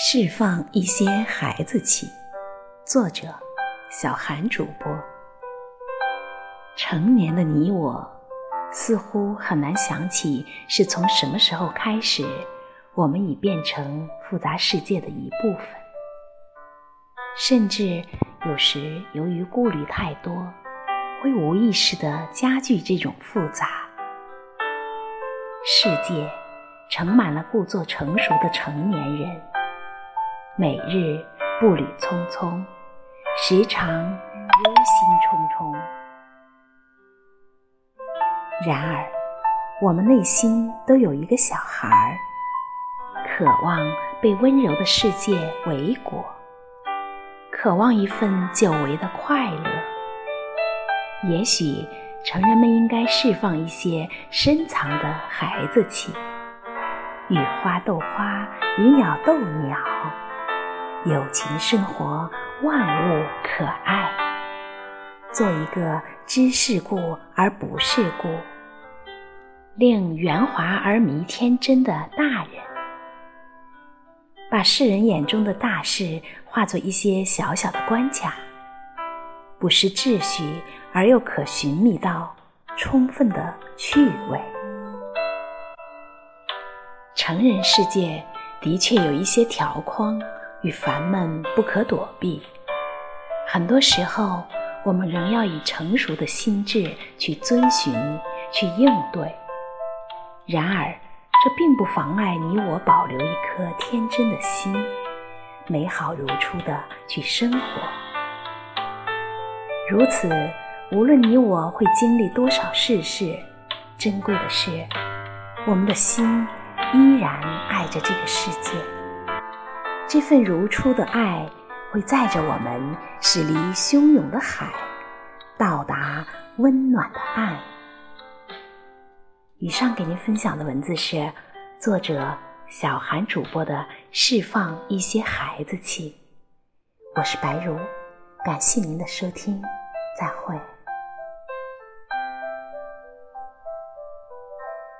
释放一些孩子气。作者：小韩主播。成年的你我，似乎很难想起是从什么时候开始，我们已变成复杂世界的一部分。甚至有时由于顾虑太多，会无意识地加剧这种复杂。世界盛满了故作成熟的成年人。每日步履匆匆，时常忧心忡忡。然而，我们内心都有一个小孩儿，渴望被温柔的世界围裹，渴望一份久违的快乐。也许，成人们应该释放一些深藏的孩子气，与花斗花，与鸟斗鸟。友情生活，万物可爱。做一个知世故而不世故，令圆滑而迷天真的大人，把世人眼中的大事化作一些小小的关卡，不失秩序而又可寻觅到充分的趣味。成人世界的确有一些条框。与烦闷不可躲避，很多时候我们仍要以成熟的心智去遵循、去应对。然而，这并不妨碍你我保留一颗天真的心，美好如初的去生活。如此，无论你我会经历多少世事，珍贵的是，我们的心依然爱着这个世界。这份如初的爱，会载着我们驶离汹涌的海，到达温暖的岸。以上给您分享的文字是作者小韩主播的《释放一些孩子气》，我是白如，感谢您的收听，再会。